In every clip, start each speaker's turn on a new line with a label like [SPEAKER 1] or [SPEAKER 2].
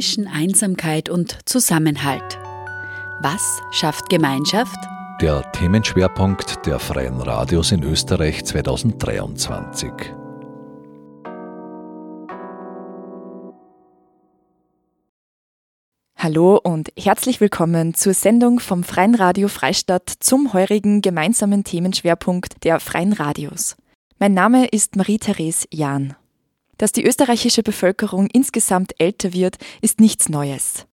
[SPEAKER 1] zwischen Einsamkeit und Zusammenhalt. Was schafft Gemeinschaft?
[SPEAKER 2] Der Themenschwerpunkt der Freien Radios in Österreich 2023.
[SPEAKER 3] Hallo und herzlich willkommen zur Sendung vom Freien Radio Freistadt zum heurigen gemeinsamen Themenschwerpunkt der Freien Radios. Mein Name ist Marie-Therese Jahn. Dass die österreichische Bevölkerung insgesamt älter wird, ist nichts Neues.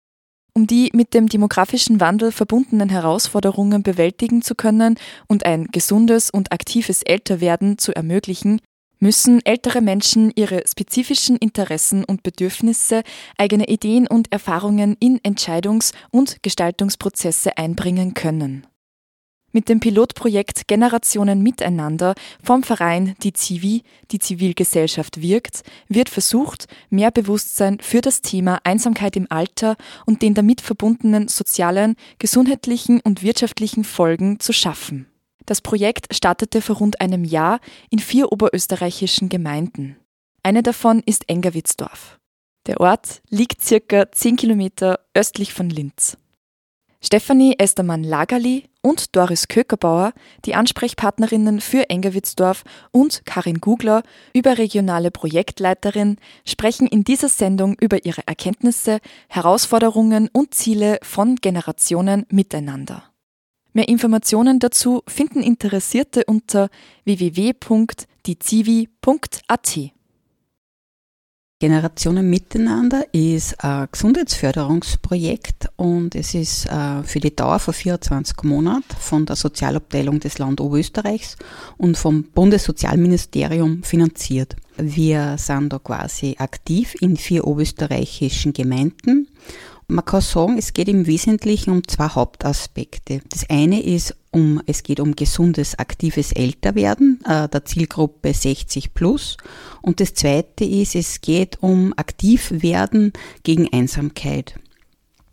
[SPEAKER 3] Um die mit dem demografischen Wandel verbundenen Herausforderungen bewältigen zu können und ein gesundes und aktives Älterwerden zu ermöglichen, müssen ältere Menschen ihre spezifischen Interessen und Bedürfnisse, eigene Ideen und Erfahrungen in Entscheidungs- und Gestaltungsprozesse einbringen können. Mit dem Pilotprojekt Generationen Miteinander vom Verein Die Zivi, die Zivilgesellschaft wirkt, wird versucht, mehr Bewusstsein für das Thema Einsamkeit im Alter und den damit verbundenen sozialen, gesundheitlichen und wirtschaftlichen Folgen zu schaffen. Das Projekt startete vor rund einem Jahr in vier oberösterreichischen Gemeinden. Eine davon ist Engerwitzdorf. Der Ort liegt circa zehn Kilometer östlich von Linz. Stefanie Estermann-Lagerli und Doris Kökerbauer, die Ansprechpartnerinnen für Engerwitzdorf und Karin Gugler, überregionale Projektleiterin, sprechen in dieser Sendung über ihre Erkenntnisse, Herausforderungen und Ziele von Generationen miteinander. Mehr Informationen dazu finden Interessierte unter www.diezivi.at.
[SPEAKER 4] Generationen Miteinander ist ein Gesundheitsförderungsprojekt und es ist äh, für die Dauer von 24 Monaten von der Sozialabteilung des Land Oberösterreichs und vom Bundessozialministerium finanziert. Wir sind da quasi aktiv in vier oberösterreichischen Gemeinden man kann sagen, es geht im Wesentlichen um zwei Hauptaspekte. Das eine ist um, es geht um gesundes, aktives Älterwerden äh, der Zielgruppe 60 plus. Und das zweite ist, es geht um Aktivwerden gegen Einsamkeit.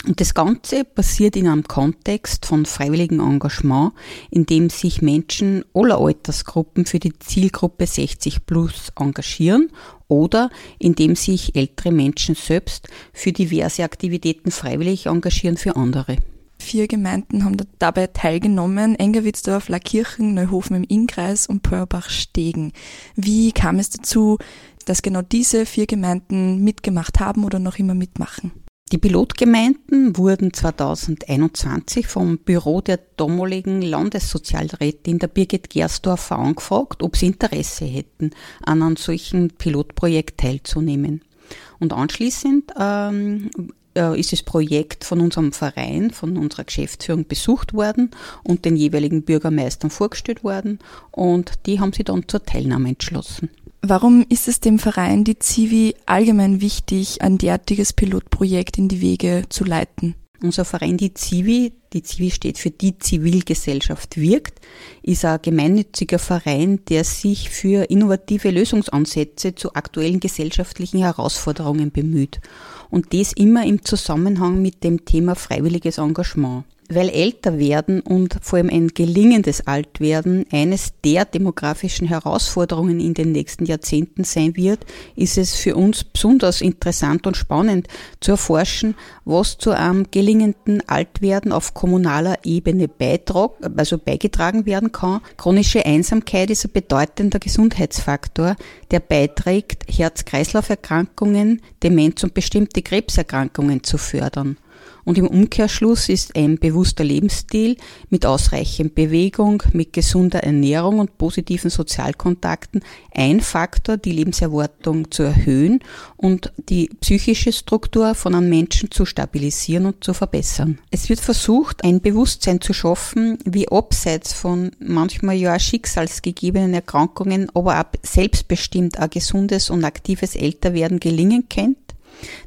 [SPEAKER 4] Und das Ganze passiert in einem Kontext von freiwilligem Engagement, in dem sich Menschen aller Altersgruppen für die Zielgruppe 60 plus engagieren oder in dem sich ältere Menschen selbst für diverse Aktivitäten freiwillig engagieren für andere.
[SPEAKER 3] Vier Gemeinden haben dabei teilgenommen. Engerwitzdorf, Lackirchen, Neuhofen im Innkreis und Pörbach-Stegen. Wie kam es dazu, dass genau diese vier Gemeinden mitgemacht haben oder noch immer mitmachen?
[SPEAKER 4] Die Pilotgemeinden wurden 2021 vom Büro der damaligen Landessozialrätin der Birgit Gersdorfer angefragt, ob sie Interesse hätten, an einem solchen Pilotprojekt teilzunehmen. Und anschließend ähm, äh, ist das Projekt von unserem Verein, von unserer Geschäftsführung besucht worden und den jeweiligen Bürgermeistern vorgestellt worden und die haben sich dann zur Teilnahme entschlossen.
[SPEAKER 3] Warum ist es dem Verein die Zivi allgemein wichtig, ein derartiges Pilotprojekt in die Wege zu leiten?
[SPEAKER 4] Unser Verein, die Zivi, die Zivi steht für die Zivilgesellschaft wirkt, ist ein gemeinnütziger Verein, der sich für innovative Lösungsansätze zu aktuellen gesellschaftlichen Herausforderungen bemüht. Und das immer im Zusammenhang mit dem Thema freiwilliges Engagement weil älter werden und vor allem ein gelingendes Altwerden eines der demografischen Herausforderungen in den nächsten Jahrzehnten sein wird, ist es für uns besonders interessant und spannend zu erforschen, was zu einem gelingenden Altwerden auf kommunaler Ebene beitrag, also beigetragen werden kann. Chronische Einsamkeit ist ein bedeutender Gesundheitsfaktor, der beiträgt, Herz-Kreislauf-Erkrankungen, Demenz und bestimmte Krebserkrankungen zu fördern. Und im Umkehrschluss ist ein bewusster Lebensstil mit ausreichend Bewegung, mit gesunder Ernährung und positiven Sozialkontakten ein Faktor, die Lebenserwartung zu erhöhen und die psychische Struktur von einem Menschen zu stabilisieren und zu verbessern. Es wird versucht, ein Bewusstsein zu schaffen, wie abseits von manchmal ja schicksalsgegebenen Erkrankungen, aber auch selbstbestimmt ein gesundes und aktives Älterwerden gelingen kann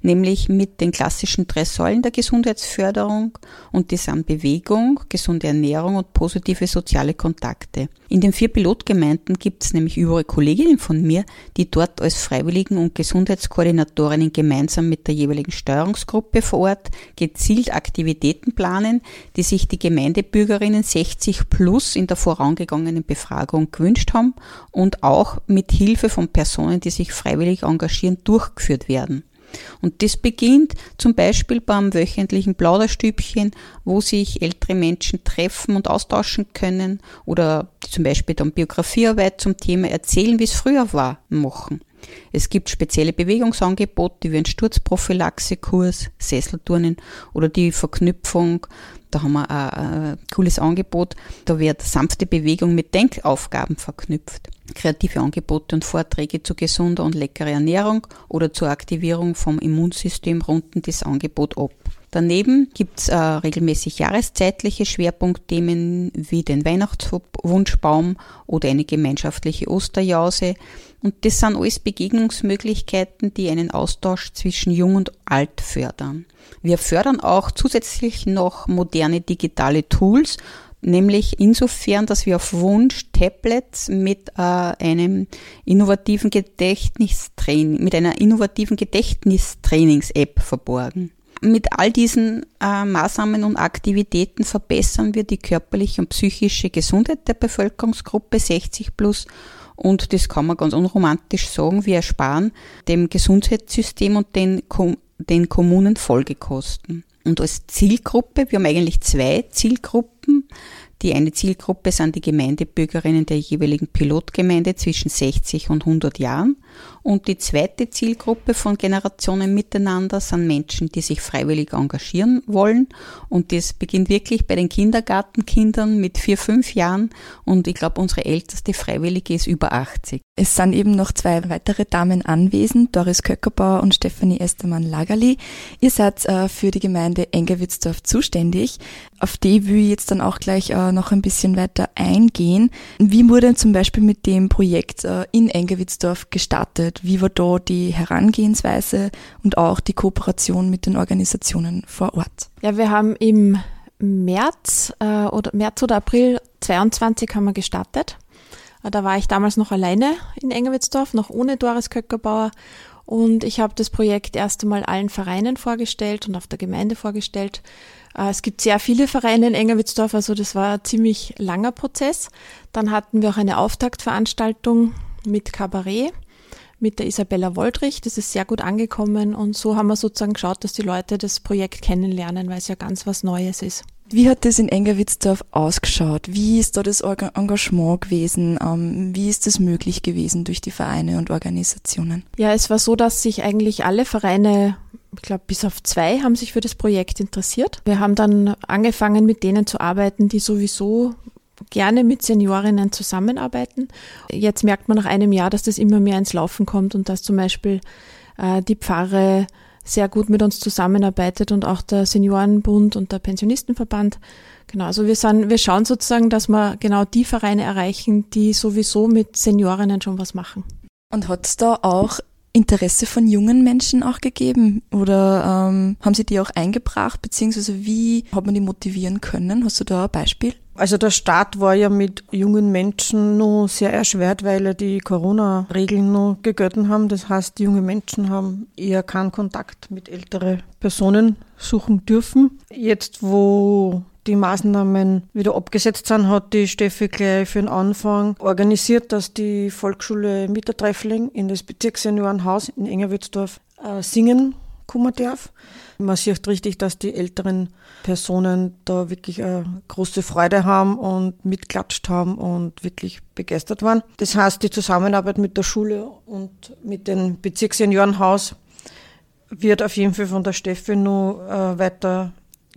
[SPEAKER 4] nämlich mit den klassischen drei Säulen der Gesundheitsförderung und die sind Bewegung, gesunde Ernährung und positive soziale Kontakte. In den vier Pilotgemeinden gibt es nämlich überall Kolleginnen von mir, die dort als Freiwilligen und Gesundheitskoordinatorinnen gemeinsam mit der jeweiligen Steuerungsgruppe vor Ort gezielt Aktivitäten planen, die sich die Gemeindebürgerinnen 60 plus in der vorangegangenen Befragung gewünscht haben und auch mit Hilfe von Personen, die sich freiwillig engagieren, durchgeführt werden. Und das beginnt zum Beispiel beim wöchentlichen Plauderstübchen, wo sich ältere Menschen treffen und austauschen können oder zum Beispiel dann Biografiearbeit zum Thema erzählen, wie es früher war, machen. Es gibt spezielle Bewegungsangebote wie ein Sturzprophylaxekurs, Sesselturnen oder die Verknüpfung. Da haben wir ein, cooles Angebot. Da wird sanfte Bewegung mit Denkaufgaben verknüpft. Kreative Angebote und Vorträge zu gesunder und leckerer Ernährung oder zur Aktivierung vom Immunsystem runden das Angebot ab. Daneben gibt's äh, regelmäßig jahreszeitliche Schwerpunktthemen wie den Weihnachtswunschbaum oder eine gemeinschaftliche Osterjause. Und das sind alles Begegnungsmöglichkeiten, die einen Austausch zwischen Jung und Alt fördern. Wir fördern auch zusätzlich noch moderne digitale Tools, nämlich insofern, dass wir auf Wunsch Tablets mit äh, einem innovativen Gedächtnistraining, mit einer innovativen Gedächtnistrainings-App verborgen mit all diesen äh, Maßnahmen und Aktivitäten verbessern wir die körperliche und psychische Gesundheit der Bevölkerungsgruppe 60 plus und das kann man ganz unromantisch sagen, wir ersparen dem Gesundheitssystem und den, den Kommunen Folgekosten. Und als Zielgruppe, wir haben eigentlich zwei Zielgruppen, die eine Zielgruppe sind die Gemeindebürgerinnen der jeweiligen Pilotgemeinde zwischen 60 und 100 Jahren. Und die zweite Zielgruppe von Generationen miteinander sind Menschen, die sich freiwillig engagieren wollen. Und das beginnt wirklich bei den Kindergartenkindern mit vier, fünf Jahren. Und ich glaube, unsere älteste Freiwillige ist über 80.
[SPEAKER 3] Es sind eben noch zwei weitere Damen anwesend, Doris Köckerbauer und Stefanie Estermann-Lagerli. Ihr seid äh, für die Gemeinde Engewitzdorf zuständig. Auf die will ich jetzt dann auch gleich äh, noch ein bisschen weiter eingehen. Wie wurde zum Beispiel mit dem Projekt äh, in Engewitzdorf gestartet? Wie war da die Herangehensweise und auch die Kooperation mit den Organisationen vor Ort?
[SPEAKER 5] Ja, wir haben im März äh, oder März oder April 22 haben wir gestartet. Äh, da war ich damals noch alleine in Engewitzdorf, noch ohne Doris Köckerbauer. Und ich habe das Projekt erst einmal allen Vereinen vorgestellt und auf der Gemeinde vorgestellt. Äh, es gibt sehr viele Vereine in Engerwitzdorf, also das war ein ziemlich langer Prozess. Dann hatten wir auch eine Auftaktveranstaltung mit Kabarett mit der Isabella Woldrich. Das ist sehr gut angekommen und so haben wir sozusagen geschaut, dass die Leute das Projekt kennenlernen, weil es ja ganz was Neues ist.
[SPEAKER 3] Wie hat das in Engerwitzdorf ausgeschaut? Wie ist da das Engagement gewesen? Ähm, wie ist das möglich gewesen durch die Vereine und Organisationen?
[SPEAKER 5] Ja, es war so, dass sich eigentlich alle Vereine ich glaube, bis auf zwei haben sich für das Projekt interessiert. Wir haben dann angefangen, mit denen zu arbeiten, die sowieso gerne mit Seniorinnen zusammenarbeiten. Jetzt merkt man nach einem Jahr, dass das immer mehr ins Laufen kommt und dass zum Beispiel äh, die Pfarre sehr gut mit uns zusammenarbeitet und auch der Seniorenbund und der Pensionistenverband. Genau, also wir sind, wir schauen sozusagen, dass wir genau die Vereine erreichen, die sowieso mit Seniorinnen schon was machen.
[SPEAKER 3] Und hat es da auch Interesse von jungen Menschen auch gegeben? Oder ähm, haben Sie die auch eingebracht? Beziehungsweise wie hat man die motivieren können? Hast du da ein Beispiel?
[SPEAKER 6] Also der Start war ja mit jungen Menschen nur sehr erschwert, weil ja die Corona-Regeln nur gegolten haben. Das heißt, junge Menschen haben eher keinen Kontakt mit älteren Personen suchen dürfen. Jetzt, wo die Maßnahmen wieder abgesetzt sind, hat die Steffi gleich für den Anfang organisiert, dass die Volksschule Mittertreffling in das Bezirksseniorenhaus in Engerwitzdorf äh, singen kommen darf. Man sieht richtig, dass die älteren Personen da wirklich eine große Freude haben und mitklatscht haben und wirklich begeistert waren. Das heißt, die Zusammenarbeit mit der Schule und mit dem Bezirksseniorenhaus wird auf jeden Fall von der Steffi noch äh, weiter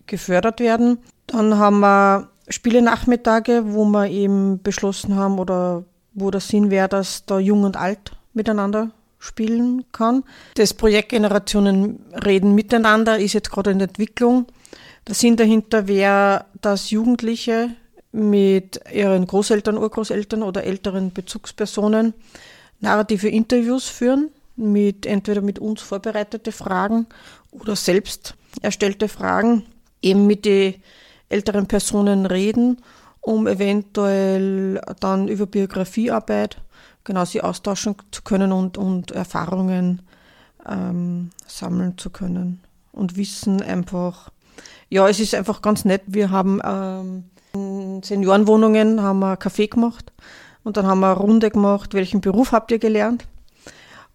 [SPEAKER 6] gefördert werden. Dann haben wir Spiele-Nachmittage, wo wir eben beschlossen haben oder wo der Sinn wäre, dass da Jung und Alt miteinander spielen kann. Das Projekt Generationen reden miteinander ist jetzt gerade in Entwicklung. Der Sinn dahinter wäre, dass Jugendliche mit ihren Großeltern, Urgroßeltern oder älteren Bezugspersonen narrative Interviews führen, mit entweder mit uns vorbereitete Fragen oder selbst erstellte Fragen, eben mit den älteren Personen reden, um eventuell dann über Biografiearbeit genau sie austauschen zu können und, und Erfahrungen ähm, sammeln zu können und Wissen einfach. Ja, es ist einfach ganz nett. Wir haben ähm, in Seniorenwohnungen haben wir Kaffee gemacht und dann haben wir eine Runde gemacht, welchen Beruf habt ihr gelernt?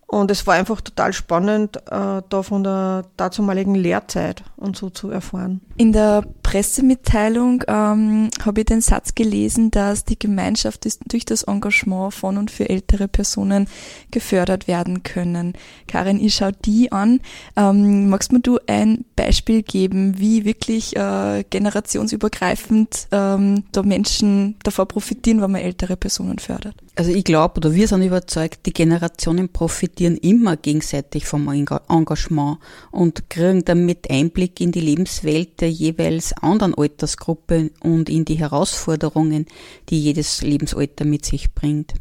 [SPEAKER 6] Und es war einfach total spannend, äh, da von der dazumaligen Lehrzeit und so zu erfahren.
[SPEAKER 3] In der Pressemitteilung ähm, habe ich den Satz gelesen, dass die Gemeinschaft durch das Engagement von und für ältere Personen gefördert werden können. Karin, ich schaue die an. Ähm, magst mir du ein Beispiel geben, wie wirklich äh, generationsübergreifend ähm, da Menschen davor profitieren, wenn man ältere Personen fördert?
[SPEAKER 4] Also ich glaube oder wir sind überzeugt, die Generationen profitieren immer gegenseitig vom Engagement und kriegen damit Einblick in die Lebenswelt der jeweils anderen Altersgruppe und in die Herausforderungen, die jedes Lebensalter mit sich bringt.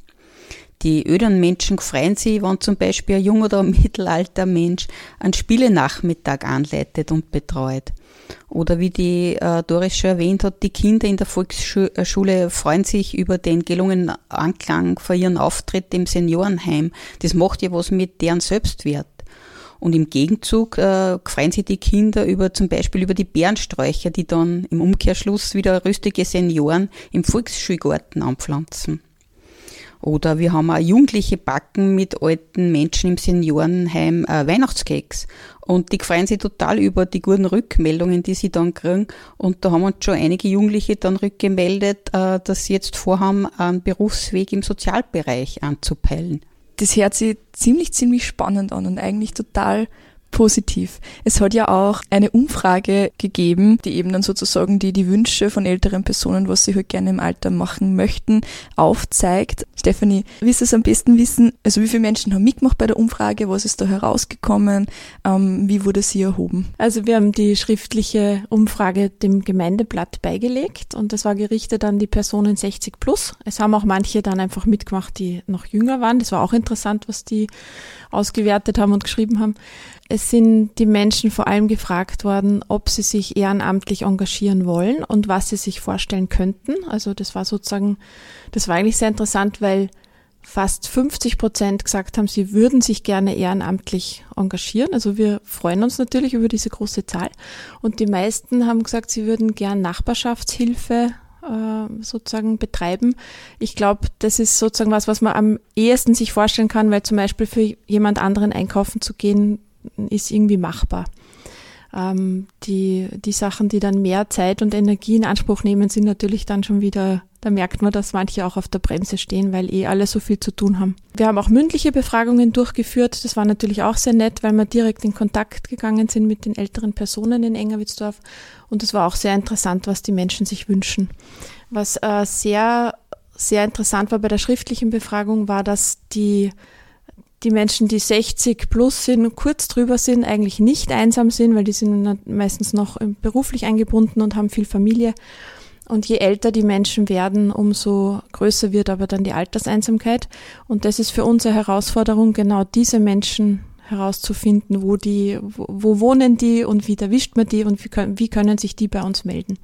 [SPEAKER 4] Die öderen Menschen freuen sich, wenn zum Beispiel ein junger oder mittelalter Mensch einen Spielenachmittag anleitet und betreut. Oder wie die äh, Doris schon erwähnt hat, die Kinder in der Volksschule freuen sich über den gelungenen Anklang für ihren Auftritt im Seniorenheim. Das macht ja was mit deren Selbstwert. Und im Gegenzug äh, freuen sich die Kinder über zum Beispiel über die Bärensträucher, die dann im Umkehrschluss wieder rüstige Senioren im Volksschulgarten anpflanzen. Oder wir haben auch Jugendliche backen mit alten Menschen im Seniorenheim äh, Weihnachtskeks. Und die freuen sich total über die guten Rückmeldungen, die sie dann kriegen. Und da haben uns schon einige Jugendliche dann rückgemeldet, äh, dass sie jetzt vorhaben, einen Berufsweg im Sozialbereich anzupeilen.
[SPEAKER 3] Das hört sich ziemlich, ziemlich spannend an und eigentlich total positiv. Es hat ja auch eine Umfrage gegeben, die eben dann sozusagen die, die Wünsche von älteren Personen, was sie halt gerne im Alter machen möchten, aufzeigt. Stephanie, willst du es am besten wissen? Also wie viele Menschen haben mitgemacht bei der Umfrage? Was ist da herausgekommen? Ähm, wie wurde sie erhoben?
[SPEAKER 5] Also wir haben die schriftliche Umfrage dem Gemeindeblatt beigelegt und das war gerichtet an die Personen 60 plus. Es haben auch manche dann einfach mitgemacht, die noch jünger waren. Das war auch interessant, was die ausgewertet haben und geschrieben haben. Es sind die Menschen vor allem gefragt worden, ob sie sich ehrenamtlich engagieren wollen und was sie sich vorstellen könnten. Also das war sozusagen, das war eigentlich sehr interessant, weil fast 50 Prozent gesagt haben, sie würden sich gerne ehrenamtlich engagieren. Also wir freuen uns natürlich über diese große Zahl. Und die meisten haben gesagt, sie würden gern Nachbarschaftshilfe äh, sozusagen betreiben. Ich glaube, das ist sozusagen was, was man am ehesten sich vorstellen kann, weil zum Beispiel für jemand anderen einkaufen zu gehen, ist irgendwie machbar. Ähm, die, die Sachen, die dann mehr Zeit und Energie in Anspruch nehmen, sind natürlich dann schon wieder, da merkt man, dass manche auch auf der Bremse stehen, weil eh alle so viel zu tun haben. Wir haben auch mündliche Befragungen durchgeführt. Das war natürlich auch sehr nett, weil wir direkt in Kontakt gegangen sind mit den älteren Personen in Engerwitzdorf. Und es war auch sehr interessant, was die Menschen sich wünschen. Was äh, sehr, sehr interessant war bei der schriftlichen Befragung, war, dass die die Menschen, die 60 plus sind, kurz drüber sind, eigentlich nicht einsam sind, weil die sind meistens noch beruflich eingebunden und haben viel Familie. Und je älter die Menschen werden, umso größer wird aber dann die Alterseinsamkeit. Und das ist für uns eine Herausforderung, genau diese Menschen herauszufinden, wo die, wo, wo wohnen die und wie erwischt man die und wie können, wie können sich die bei uns melden.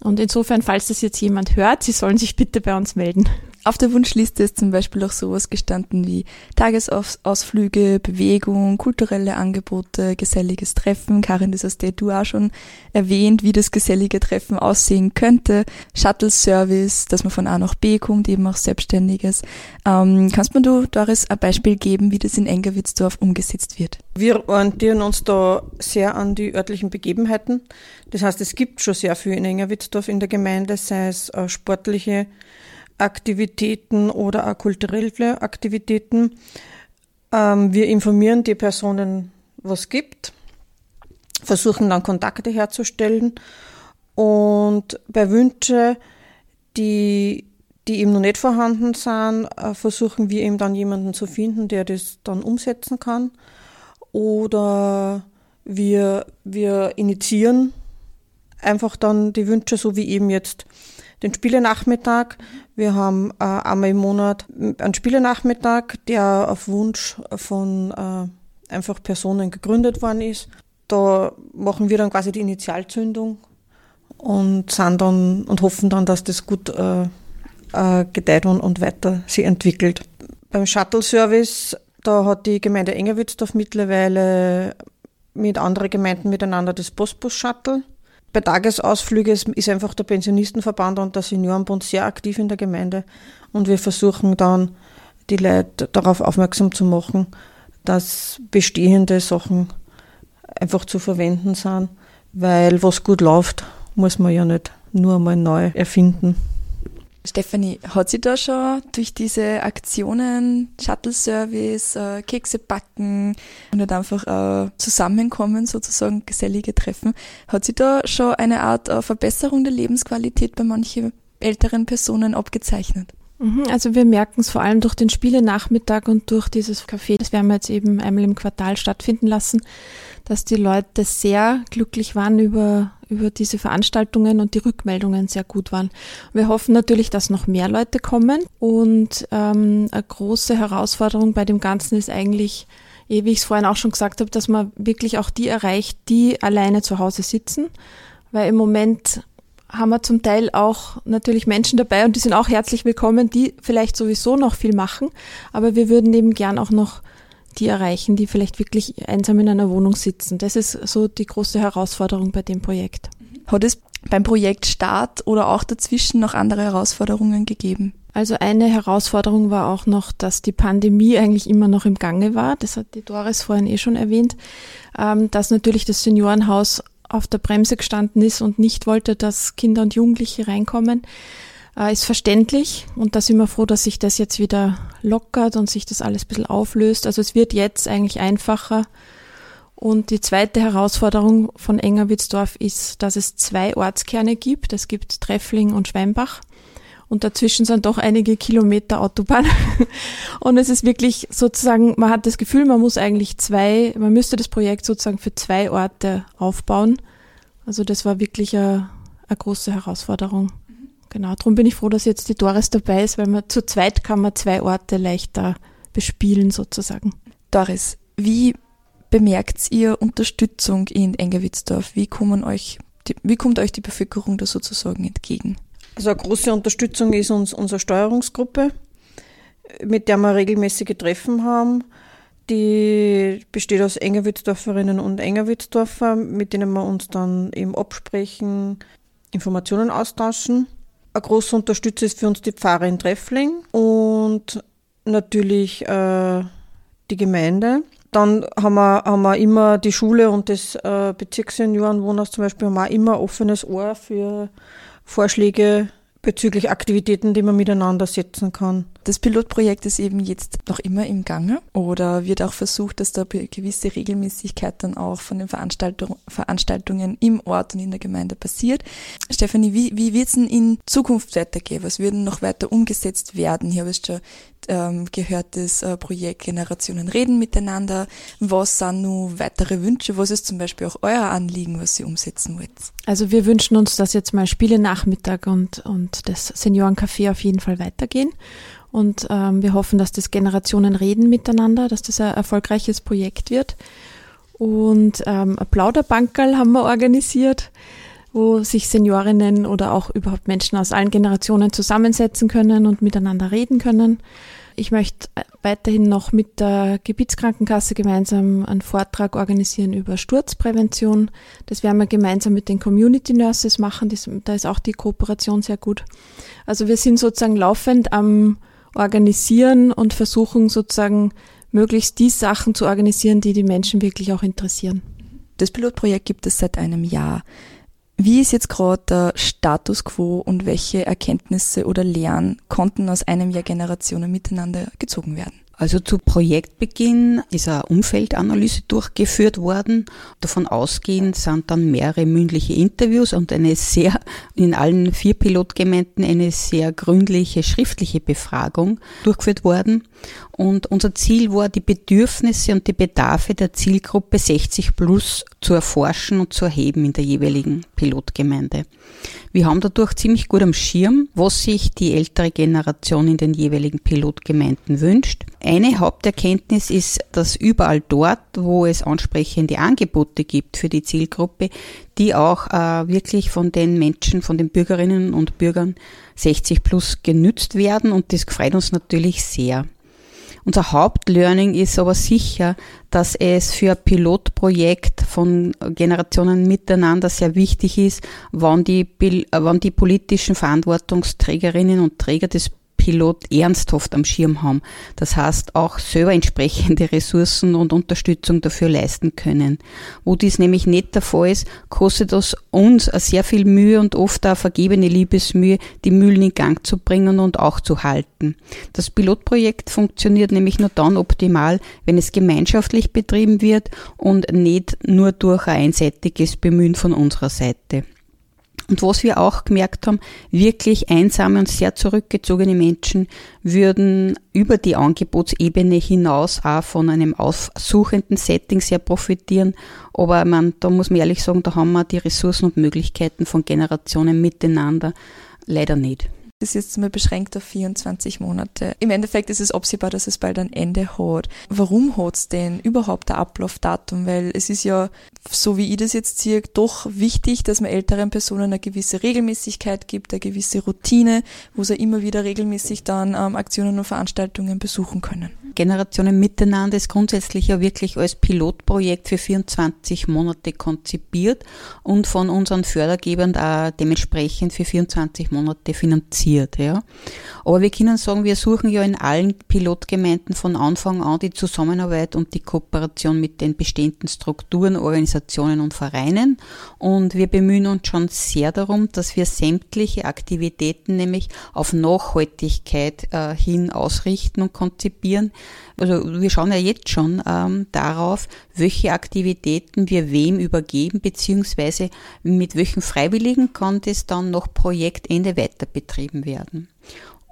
[SPEAKER 5] Und insofern, falls das jetzt jemand hört, Sie sollen sich bitte bei uns melden.
[SPEAKER 3] Auf der Wunschliste ist zum Beispiel auch sowas gestanden wie Tagesausflüge, Bewegung, kulturelle Angebote, geselliges Treffen. Karin, das hast du auch schon erwähnt, wie das gesellige Treffen aussehen könnte. Shuttle-Service, dass man von A nach B kommt, eben auch Selbstständiges. Ähm, kannst du, Doris, ein Beispiel geben, wie das in Engerwitzdorf umgesetzt wird?
[SPEAKER 6] Wir orientieren uns da sehr an die örtlichen Begebenheiten. Das heißt, es gibt schon sehr viel in Engerwitzdorf in der Gemeinde, sei es äh, sportliche Aktivitäten oder auch kulturelle Aktivitäten. Ähm, wir informieren die Personen, was gibt, versuchen dann Kontakte herzustellen und bei Wünschen, die, die eben noch nicht vorhanden sind, äh, versuchen wir eben dann jemanden zu finden, der das dann umsetzen kann. Oder wir, wir initiieren einfach dann die Wünsche, so wie eben jetzt den Spielenachmittag. Wir haben äh, einmal im Monat einen Spielenachmittag, der auf Wunsch von äh, einfach Personen gegründet worden ist. Da machen wir dann quasi die Initialzündung und sind dann und hoffen dann, dass das gut äh, äh, gedeiht und, und weiter sich entwickelt. Beim Shuttle-Service, da hat die Gemeinde Engerwitzdorf mittlerweile mit anderen Gemeinden miteinander das Postbus-Shuttle bei Tagesausflügen ist einfach der Pensionistenverband und der Seniorenbund sehr aktiv in der Gemeinde und wir versuchen dann, die Leute darauf aufmerksam zu machen, dass bestehende Sachen einfach zu verwenden sind, weil was gut läuft, muss man ja nicht nur mal neu erfinden.
[SPEAKER 3] Stefanie, hat sie da schon durch diese Aktionen, Shuttle-Service, äh, Kekse backen und nicht einfach äh, zusammenkommen, sozusagen gesellige Treffen, hat sie da schon eine Art äh, Verbesserung der Lebensqualität bei manchen älteren Personen abgezeichnet?
[SPEAKER 5] Mhm, also wir merken es vor allem durch den Spielenachmittag und durch dieses Café, das werden wir jetzt eben einmal im Quartal stattfinden lassen, dass die Leute sehr glücklich waren über, über diese Veranstaltungen und die Rückmeldungen sehr gut waren. Wir hoffen natürlich, dass noch mehr Leute kommen und ähm, eine große Herausforderung bei dem Ganzen ist eigentlich, eh, wie ich es vorhin auch schon gesagt habe, dass man wirklich auch die erreicht, die alleine zu Hause sitzen, weil im Moment haben wir zum Teil auch natürlich Menschen dabei und die sind auch herzlich willkommen, die vielleicht sowieso noch viel machen, aber wir würden eben gern auch noch die erreichen, die vielleicht wirklich einsam in einer Wohnung sitzen. Das ist so die große Herausforderung bei dem Projekt.
[SPEAKER 3] Hat es beim Projekt Start oder auch dazwischen noch andere Herausforderungen gegeben?
[SPEAKER 5] Also eine Herausforderung war auch noch, dass die Pandemie eigentlich immer noch im Gange war. Das hat die Doris vorhin eh schon erwähnt, ähm, dass natürlich das Seniorenhaus auf der Bremse gestanden ist und nicht wollte, dass Kinder und Jugendliche reinkommen, äh, ist verständlich. Und da sind wir froh, dass sich das jetzt wieder lockert und sich das alles ein bisschen auflöst. Also es wird jetzt eigentlich einfacher. Und die zweite Herausforderung von Engerwitzdorf ist, dass es zwei Ortskerne gibt. Es gibt Treffling und Schweinbach. Und dazwischen sind doch einige Kilometer Autobahn. Und es ist wirklich sozusagen, man hat das Gefühl, man muss eigentlich zwei, man müsste das Projekt sozusagen für zwei Orte aufbauen. Also das war wirklich eine, eine große Herausforderung. Genau, darum bin ich froh, dass jetzt die Doris dabei ist, weil man zu zweit kann man zwei Orte leichter bespielen sozusagen.
[SPEAKER 3] Doris, wie bemerkt ihr Unterstützung in Engerwitzdorf? Wie kommen euch, wie kommt euch die Bevölkerung da sozusagen entgegen?
[SPEAKER 6] Also eine große Unterstützung ist uns unsere Steuerungsgruppe, mit der wir regelmäßige Treffen haben. Die besteht aus Engerwitzdorferinnen und Engerwitzdorfer, mit denen wir uns dann eben absprechen, Informationen austauschen. Ein großer Unterstützer ist für uns die Pfarrerin Treffling und natürlich äh, die Gemeinde. Dann haben wir, haben wir immer die Schule und das äh, Bezirksseniorenwohnhaus zum Beispiel haben wir immer offenes Ohr für Vorschläge bezüglich Aktivitäten, die man miteinander setzen kann.
[SPEAKER 3] Das Pilotprojekt ist eben jetzt noch immer im Gange oder wird auch versucht, dass da gewisse Regelmäßigkeit dann auch von den Veranstaltung, Veranstaltungen im Ort und in der Gemeinde passiert. Stefanie, wie, wie wird es denn in Zukunft weitergehen? Was wird noch weiter umgesetzt werden? Hier habe ich schon ähm, gehört, das äh, Projekt Generationen reden miteinander. Was sind nun weitere Wünsche? Was ist zum Beispiel auch euer Anliegen, was ihr umsetzen wollt?
[SPEAKER 5] Also wir wünschen uns, dass jetzt mal Spiele Nachmittag und, und das Seniorencafé auf jeden Fall weitergehen. Und ähm, wir hoffen, dass das Generationen reden miteinander, dass das ein erfolgreiches Projekt wird. Und ähm, ein Plauderbankerl haben wir organisiert, wo sich Seniorinnen oder auch überhaupt Menschen aus allen Generationen zusammensetzen können und miteinander reden können. Ich möchte weiterhin noch mit der Gebietskrankenkasse gemeinsam einen Vortrag organisieren über Sturzprävention. Das werden wir gemeinsam mit den Community Nurses machen. Das, da ist auch die Kooperation sehr gut. Also wir sind sozusagen laufend am organisieren und versuchen sozusagen möglichst die Sachen zu organisieren, die die Menschen wirklich auch interessieren.
[SPEAKER 3] Das Pilotprojekt gibt es seit einem Jahr. Wie ist jetzt gerade der Status quo und welche Erkenntnisse oder Lehren konnten aus einem Jahr Generationen miteinander gezogen werden?
[SPEAKER 4] Also zu Projektbeginn ist eine Umfeldanalyse durchgeführt worden. Davon ausgehend sind dann mehrere mündliche Interviews und eine sehr, in allen vier Pilotgemeinden eine sehr gründliche schriftliche Befragung durchgeführt worden. Und unser Ziel war, die Bedürfnisse und die Bedarfe der Zielgruppe 60 plus zu erforschen und zu erheben in der jeweiligen Pilotgemeinde. Wir haben dadurch ziemlich gut am Schirm, was sich die ältere Generation in den jeweiligen Pilotgemeinden wünscht. Eine Haupterkenntnis ist, dass überall dort, wo es ansprechende Angebote gibt für die Zielgruppe, die auch äh, wirklich von den Menschen, von den Bürgerinnen und Bürgern 60 plus genützt werden und das freut uns natürlich sehr. Unser Hauptlearning ist aber sicher, dass es für ein Pilotprojekt von Generationen miteinander sehr wichtig ist, wann die, wann die politischen Verantwortungsträgerinnen und Träger des Pilot ernsthaft am Schirm haben. Das heißt, auch selber entsprechende Ressourcen und Unterstützung dafür leisten können. Wo dies nämlich nicht der Fall ist, kostet es uns sehr viel Mühe und oft auch vergebene Liebesmühe, die Mühlen in Gang zu bringen und auch zu halten. Das Pilotprojekt funktioniert nämlich nur dann optimal, wenn es gemeinschaftlich betrieben wird und nicht nur durch ein einseitiges Bemühen von unserer Seite. Und was wir auch gemerkt haben, wirklich einsame und sehr zurückgezogene Menschen würden über die Angebotsebene hinaus auch von einem aussuchenden Setting sehr profitieren. Aber man, da muss man ehrlich sagen, da haben wir die Ressourcen und Möglichkeiten von Generationen miteinander leider nicht
[SPEAKER 3] ist jetzt mal beschränkt auf 24 Monate. Im Endeffekt ist es absehbar, dass es bald ein Ende hat. Warum hat es denn überhaupt ein Ablaufdatum? Weil es ist ja, so wie ich das jetzt sehe, doch wichtig, dass man älteren Personen eine gewisse Regelmäßigkeit gibt, eine gewisse Routine, wo sie immer wieder regelmäßig dann ähm, Aktionen und Veranstaltungen besuchen können.
[SPEAKER 4] Generationen Miteinander ist grundsätzlich ja wirklich als Pilotprojekt für 24 Monate konzipiert und von unseren Fördergebern auch dementsprechend für 24 Monate finanziert. Ja. Aber wir können sagen, wir suchen ja in allen Pilotgemeinden von Anfang an die Zusammenarbeit und die Kooperation mit den bestehenden Strukturen, Organisationen und Vereinen und wir bemühen uns schon sehr darum, dass wir sämtliche Aktivitäten nämlich auf Nachhaltigkeit äh, hin ausrichten und konzipieren also wir schauen ja jetzt schon ähm, darauf, welche Aktivitäten wir wem übergeben, beziehungsweise mit welchen Freiwilligen kann das dann noch Projektende weiter betrieben werden.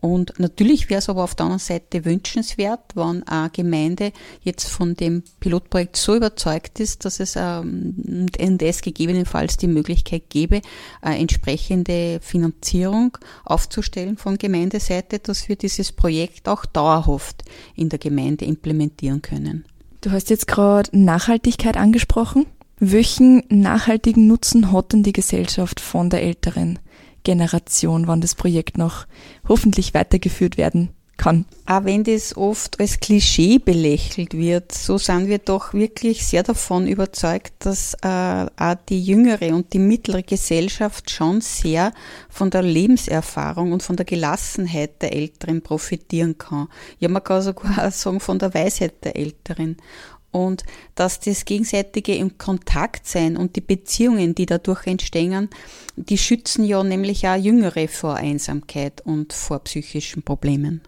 [SPEAKER 4] Und natürlich wäre es aber auf der anderen Seite wünschenswert, wenn eine Gemeinde jetzt von dem Pilotprojekt so überzeugt ist, dass es ähm, und es gegebenenfalls die Möglichkeit gäbe, eine entsprechende Finanzierung aufzustellen von Gemeindeseite, dass wir dieses Projekt auch dauerhaft in der Gemeinde implementieren können.
[SPEAKER 3] Du hast jetzt gerade Nachhaltigkeit angesprochen. Welchen nachhaltigen Nutzen hat denn die Gesellschaft von der älteren Generation, wann das Projekt noch hoffentlich weitergeführt werden kann.
[SPEAKER 4] Auch wenn das oft als Klischee belächelt wird, so sind wir doch wirklich sehr davon überzeugt, dass äh, auch die jüngere und die mittlere Gesellschaft schon sehr von der Lebenserfahrung und von der Gelassenheit der Älteren profitieren kann. Ja, man kann sogar sagen von der Weisheit der Älteren und dass das gegenseitige im Kontakt sein und die Beziehungen, die dadurch entstehen, die schützen ja nämlich auch Jüngere vor Einsamkeit und vor psychischen Problemen.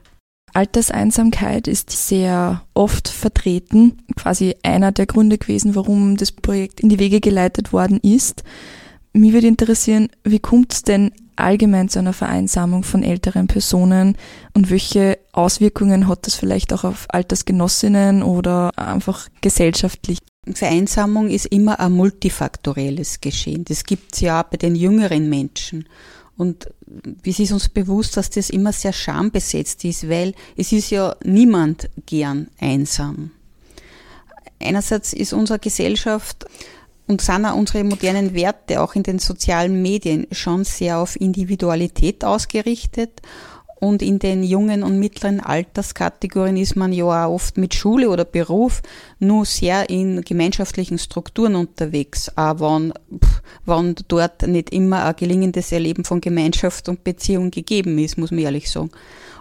[SPEAKER 3] Alterseinsamkeit ist sehr oft vertreten, quasi einer der Gründe gewesen, warum das Projekt in die Wege geleitet worden ist. Mich würde interessieren, wie kommt es denn allgemein zu einer Vereinsamung von älteren Personen und welche Auswirkungen hat das vielleicht auch auf Altersgenossinnen oder einfach gesellschaftlich?
[SPEAKER 4] Vereinsamung ist immer ein multifaktorielles Geschehen. Das gibt es ja auch bei den jüngeren Menschen. Und wie ist uns bewusst, dass das immer sehr schambesetzt ist, weil es ist ja niemand gern einsam. Einerseits ist unsere Gesellschaft und sind auch unsere modernen Werte auch in den sozialen Medien schon sehr auf Individualität ausgerichtet. Und in den jungen und mittleren Alterskategorien ist man ja auch oft mit Schule oder Beruf nur sehr in gemeinschaftlichen Strukturen unterwegs, auch wenn, wenn dort nicht immer ein gelingendes Erleben von Gemeinschaft und Beziehung gegeben ist, muss man ehrlich sagen.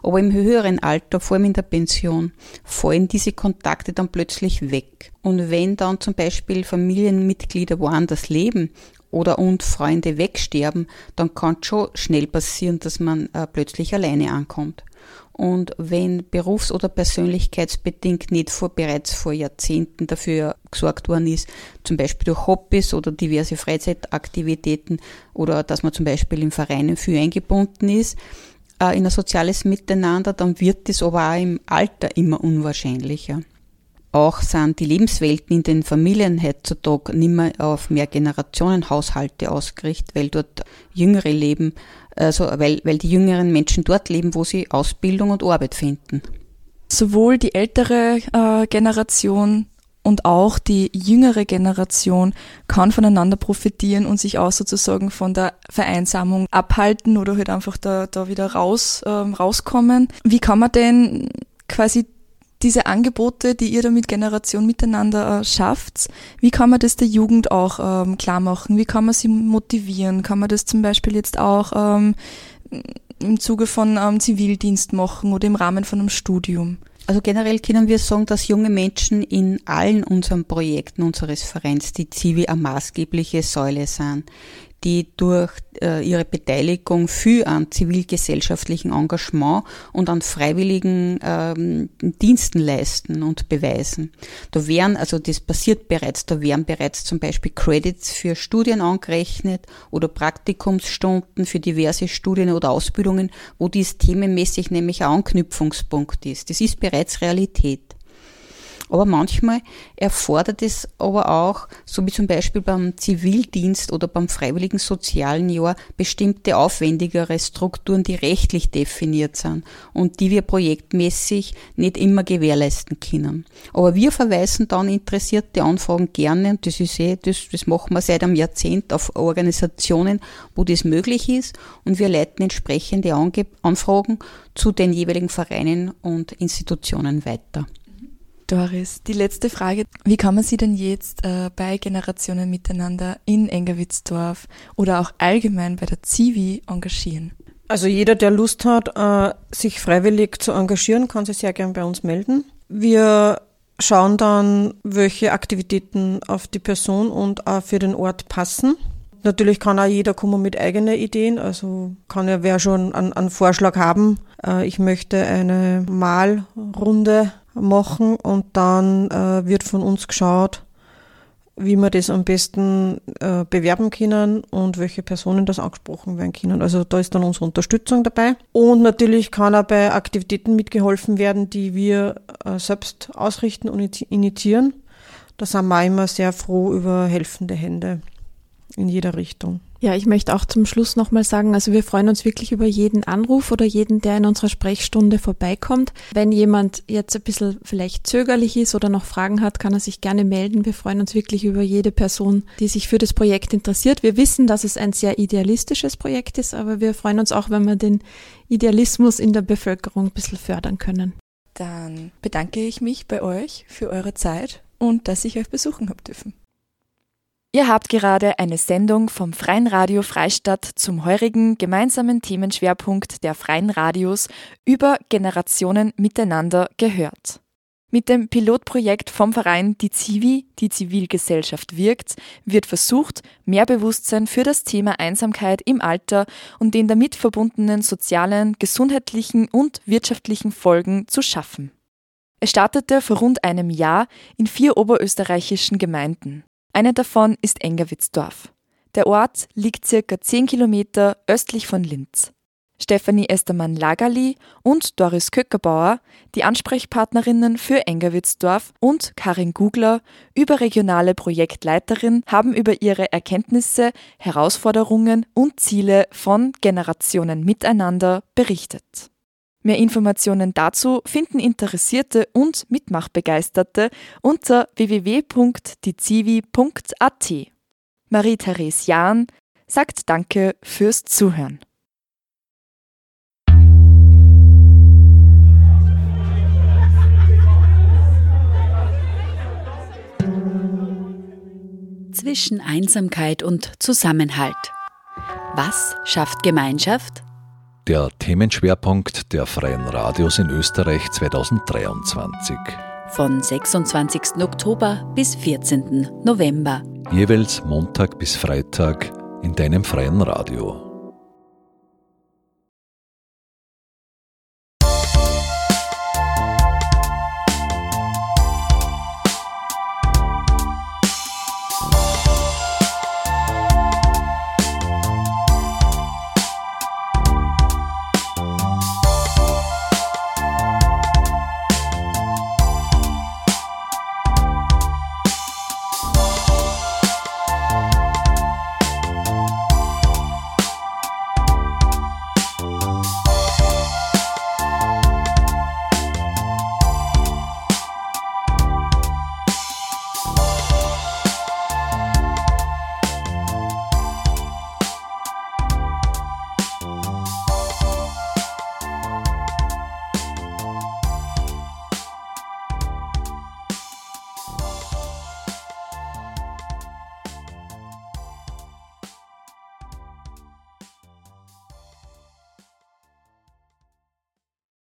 [SPEAKER 4] Aber im höheren Alter, vor allem in der Pension, fallen diese Kontakte dann plötzlich weg. Und wenn dann zum Beispiel Familienmitglieder woanders leben oder und Freunde wegsterben, dann kann es schon schnell passieren, dass man äh, plötzlich alleine ankommt. Und wenn berufs- oder persönlichkeitsbedingt nicht vor, bereits vor Jahrzehnten dafür gesorgt worden ist, zum Beispiel durch Hobbys oder diverse Freizeitaktivitäten oder dass man zum Beispiel in Vereinen viel eingebunden ist, äh, in ein soziales Miteinander, dann wird das aber auch im Alter immer unwahrscheinlicher. Auch sind die Lebenswelten in den Familien heutzutage nicht mehr auf mehr Generationenhaushalte ausgerichtet, weil dort Jüngere leben, also weil, weil die jüngeren Menschen dort leben, wo sie Ausbildung und Arbeit finden.
[SPEAKER 3] Sowohl die ältere äh, Generation und auch die jüngere Generation kann voneinander profitieren und sich auch sozusagen von der Vereinsamung abhalten oder halt einfach da, da wieder raus, ähm, rauskommen. Wie kann man denn quasi diese Angebote, die ihr da mit Generation miteinander äh, schafft, wie kann man das der Jugend auch ähm, klar machen? Wie kann man sie motivieren? Kann man das zum Beispiel jetzt auch ähm, im Zuge von ähm, Zivildienst machen oder im Rahmen von einem Studium?
[SPEAKER 4] Also generell können wir sagen, dass junge Menschen in allen unseren Projekten unseres Vereins die Zivi eine maßgebliche Säule sind die durch äh, ihre Beteiligung für an zivilgesellschaftlichen Engagement und an freiwilligen ähm, Diensten leisten und beweisen. Da wären, also das passiert bereits, da wären bereits zum Beispiel Credits für Studien angerechnet oder Praktikumsstunden für diverse Studien oder Ausbildungen, wo dies themenmäßig nämlich ein Anknüpfungspunkt ist. Das ist bereits Realität. Aber manchmal erfordert es aber auch, so wie zum Beispiel beim Zivildienst oder beim freiwilligen sozialen Jahr, bestimmte aufwendigere Strukturen, die rechtlich definiert sind und die wir projektmäßig nicht immer gewährleisten können. Aber wir verweisen dann interessierte Anfragen gerne, und das ist eh, das, das machen wir seit einem Jahrzehnt auf Organisationen, wo das möglich ist und wir leiten entsprechende Anfragen zu den jeweiligen Vereinen und Institutionen weiter.
[SPEAKER 3] Doris, die letzte Frage. Wie kann man sich denn jetzt äh, bei Generationen miteinander in Engerwitzdorf oder auch allgemein bei der Zivi engagieren?
[SPEAKER 6] Also jeder, der Lust hat, äh, sich freiwillig zu engagieren, kann sich sehr gern bei uns melden. Wir schauen dann, welche Aktivitäten auf die Person und auch für den Ort passen. Natürlich kann auch jeder kommen mit eigenen Ideen. Also kann ja wer schon einen, einen Vorschlag haben. Äh, ich möchte eine Malrunde machen und dann äh, wird von uns geschaut, wie wir das am besten äh, bewerben können und welche Personen das angesprochen werden können. Also da ist dann unsere Unterstützung dabei. Und natürlich kann auch bei Aktivitäten mitgeholfen werden, die wir äh, selbst ausrichten und initiieren. Da sind wir immer sehr froh über helfende Hände in jeder Richtung.
[SPEAKER 5] Ja, ich möchte auch zum Schluss nochmal sagen, also wir freuen uns wirklich über jeden Anruf oder jeden, der in unserer Sprechstunde vorbeikommt. Wenn jemand jetzt ein bisschen vielleicht zögerlich ist oder noch Fragen hat, kann er sich gerne melden. Wir freuen uns wirklich über jede Person, die sich für das Projekt interessiert. Wir wissen, dass es ein sehr idealistisches Projekt ist, aber wir freuen uns auch, wenn wir den Idealismus in der Bevölkerung ein bisschen fördern können.
[SPEAKER 3] Dann bedanke ich mich bei euch für eure Zeit und dass ich euch besuchen habe dürfen. Ihr habt gerade eine Sendung vom Freien Radio Freistadt zum heurigen gemeinsamen Themenschwerpunkt der Freien Radios über Generationen miteinander gehört. Mit dem Pilotprojekt vom Verein Die Zivi, die Zivilgesellschaft wirkt, wird versucht, mehr Bewusstsein für das Thema Einsamkeit im Alter und den damit verbundenen sozialen, gesundheitlichen und wirtschaftlichen Folgen zu schaffen. Es startete vor rund einem Jahr in vier oberösterreichischen Gemeinden. Eine davon ist Engerwitzdorf. Der Ort liegt circa 10 Kilometer östlich von Linz. Stefanie Estermann-Lagerli und Doris Köckerbauer, die Ansprechpartnerinnen für Engerwitzdorf und Karin Gugler, überregionale Projektleiterin, haben über ihre Erkenntnisse, Herausforderungen und Ziele von Generationen miteinander berichtet. Mehr Informationen dazu finden Interessierte und Mitmachbegeisterte unter www.dizivi.at. Marie-Therese Jahn sagt Danke fürs Zuhören. Zwischen Einsamkeit und Zusammenhalt. Was schafft Gemeinschaft?
[SPEAKER 2] Der Themenschwerpunkt der Freien Radios in Österreich 2023.
[SPEAKER 1] Von 26. Oktober bis 14. November.
[SPEAKER 2] Jeweils Montag bis Freitag in deinem freien Radio.